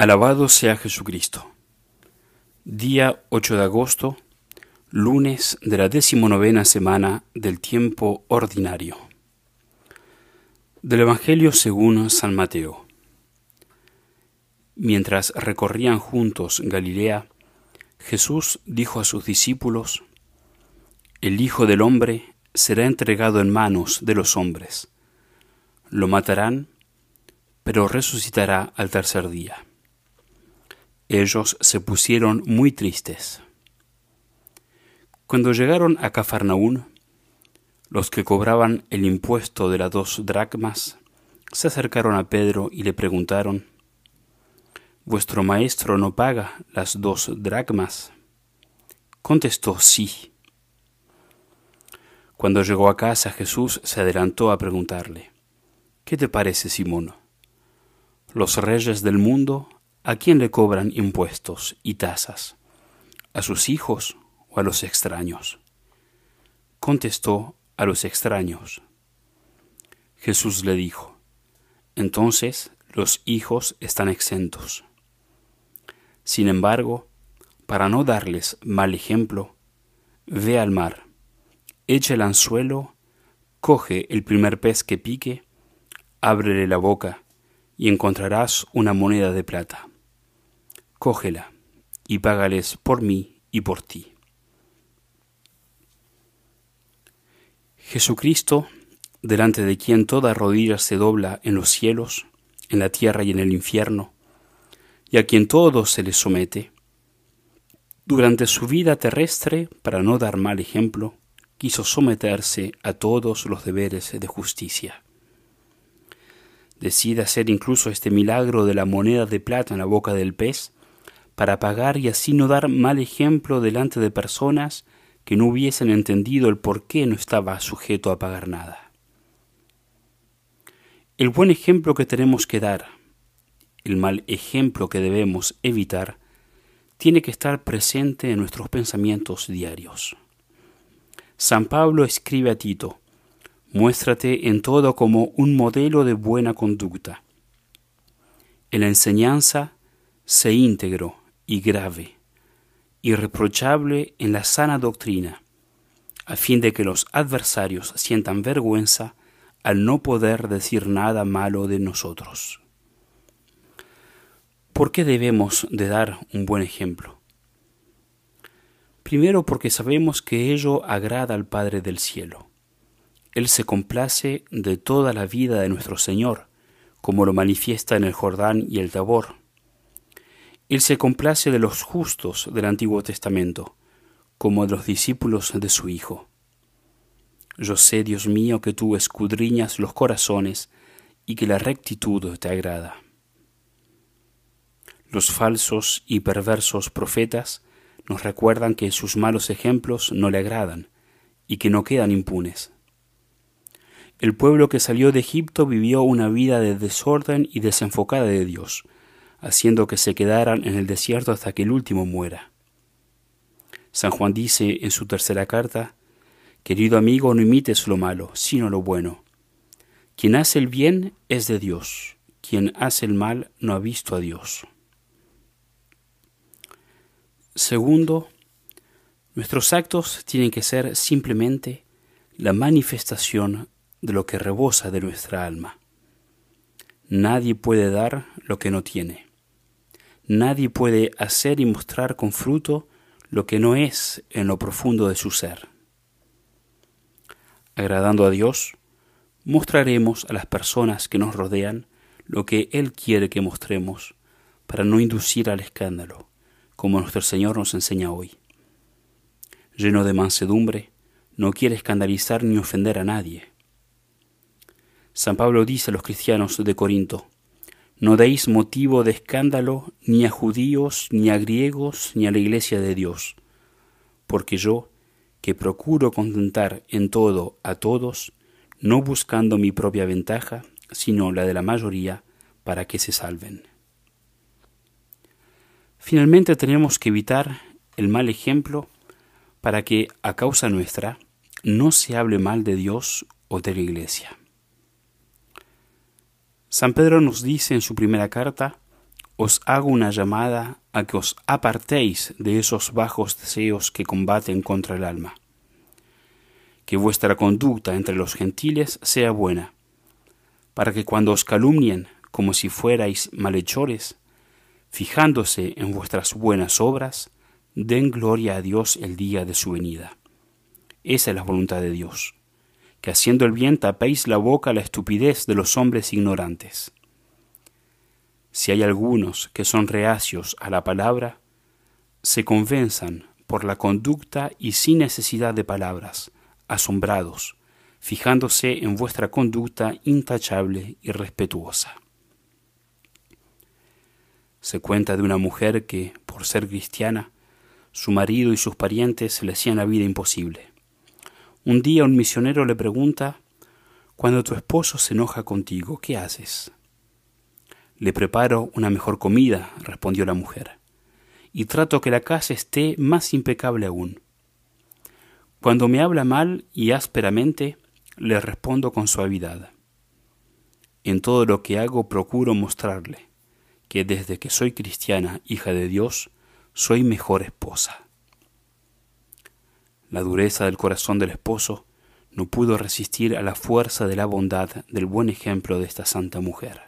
Alabado sea Jesucristo. Día 8 de agosto, lunes de la decimonovena semana del tiempo ordinario. Del Evangelio según San Mateo. Mientras recorrían juntos Galilea, Jesús dijo a sus discípulos, El Hijo del Hombre será entregado en manos de los hombres. Lo matarán, pero resucitará al tercer día. Ellos se pusieron muy tristes. Cuando llegaron a Cafarnaún, los que cobraban el impuesto de las dos dracmas se acercaron a Pedro y le preguntaron, ¿Vuestro maestro no paga las dos dracmas? Contestó sí. Cuando llegó a casa Jesús se adelantó a preguntarle, ¿Qué te parece, Simón? Los reyes del mundo ¿A quién le cobran impuestos y tasas? ¿A sus hijos o a los extraños? Contestó a los extraños. Jesús le dijo, entonces los hijos están exentos. Sin embargo, para no darles mal ejemplo, ve al mar, echa el anzuelo, coge el primer pez que pique, ábrele la boca y encontrarás una moneda de plata cógela y págales por mí y por ti. Jesucristo, delante de quien toda rodilla se dobla en los cielos, en la tierra y en el infierno, y a quien todo se le somete, durante su vida terrestre, para no dar mal ejemplo, quiso someterse a todos los deberes de justicia. Decide hacer incluso este milagro de la moneda de plata en la boca del pez, para pagar y así no dar mal ejemplo delante de personas que no hubiesen entendido el por qué no estaba sujeto a pagar nada. El buen ejemplo que tenemos que dar, el mal ejemplo que debemos evitar, tiene que estar presente en nuestros pensamientos diarios. San Pablo escribe a Tito, muéstrate en todo como un modelo de buena conducta. En la enseñanza, sé íntegro, y grave, irreprochable en la sana doctrina, a fin de que los adversarios sientan vergüenza al no poder decir nada malo de nosotros. ¿Por qué debemos de dar un buen ejemplo? Primero porque sabemos que ello agrada al Padre del cielo. Él se complace de toda la vida de nuestro Señor, como lo manifiesta en el Jordán y el Tabor. Él se complace de los justos del Antiguo Testamento, como de los discípulos de su Hijo. Yo sé, Dios mío, que tú escudriñas los corazones y que la rectitud te agrada. Los falsos y perversos profetas nos recuerdan que sus malos ejemplos no le agradan y que no quedan impunes. El pueblo que salió de Egipto vivió una vida de desorden y desenfocada de Dios, haciendo que se quedaran en el desierto hasta que el último muera. San Juan dice en su tercera carta, Querido amigo, no imites lo malo, sino lo bueno. Quien hace el bien es de Dios, quien hace el mal no ha visto a Dios. Segundo, nuestros actos tienen que ser simplemente la manifestación de lo que rebosa de nuestra alma. Nadie puede dar lo que no tiene. Nadie puede hacer y mostrar con fruto lo que no es en lo profundo de su ser. Agradando a Dios, mostraremos a las personas que nos rodean lo que Él quiere que mostremos para no inducir al escándalo, como nuestro Señor nos enseña hoy. Lleno de mansedumbre, no quiere escandalizar ni ofender a nadie. San Pablo dice a los cristianos de Corinto, no deis motivo de escándalo ni a judíos, ni a griegos, ni a la iglesia de Dios, porque yo, que procuro contentar en todo a todos, no buscando mi propia ventaja, sino la de la mayoría, para que se salven. Finalmente tenemos que evitar el mal ejemplo para que, a causa nuestra, no se hable mal de Dios o de la Iglesia. San Pedro nos dice en su primera carta, os hago una llamada a que os apartéis de esos bajos deseos que combaten contra el alma. Que vuestra conducta entre los gentiles sea buena, para que cuando os calumnien como si fuerais malhechores, fijándose en vuestras buenas obras, den gloria a Dios el día de su venida. Esa es la voluntad de Dios, que haciendo el bien tapéis la boca a la estupidez de los hombres ignorantes. Si hay algunos que son reacios a la palabra, se convenzan por la conducta y sin necesidad de palabras, asombrados, fijándose en vuestra conducta intachable y respetuosa. Se cuenta de una mujer que, por ser cristiana, su marido y sus parientes le hacían la vida imposible. Un día un misionero le pregunta, Cuando tu esposo se enoja contigo, ¿qué haces? Le preparo una mejor comida, respondió la mujer, y trato que la casa esté más impecable aún. Cuando me habla mal y ásperamente, le respondo con suavidad. En todo lo que hago procuro mostrarle que desde que soy cristiana, hija de Dios, soy mejor esposa. La dureza del corazón del esposo no pudo resistir a la fuerza de la bondad del buen ejemplo de esta santa mujer.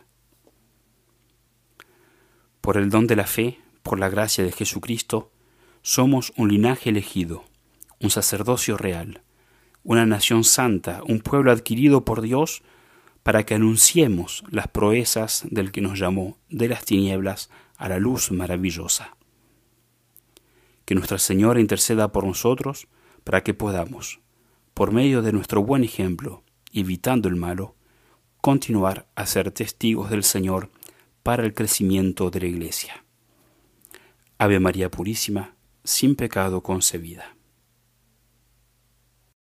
Por el don de la fe, por la gracia de Jesucristo, somos un linaje elegido, un sacerdocio real, una nación santa, un pueblo adquirido por Dios para que anunciemos las proezas del que nos llamó de las tinieblas a la luz maravillosa. Que Nuestra Señora interceda por nosotros para que podamos, por medio de nuestro buen ejemplo, evitando el malo, continuar a ser testigos del Señor para el crecimiento de la Iglesia. Ave María Purísima, sin pecado concebida.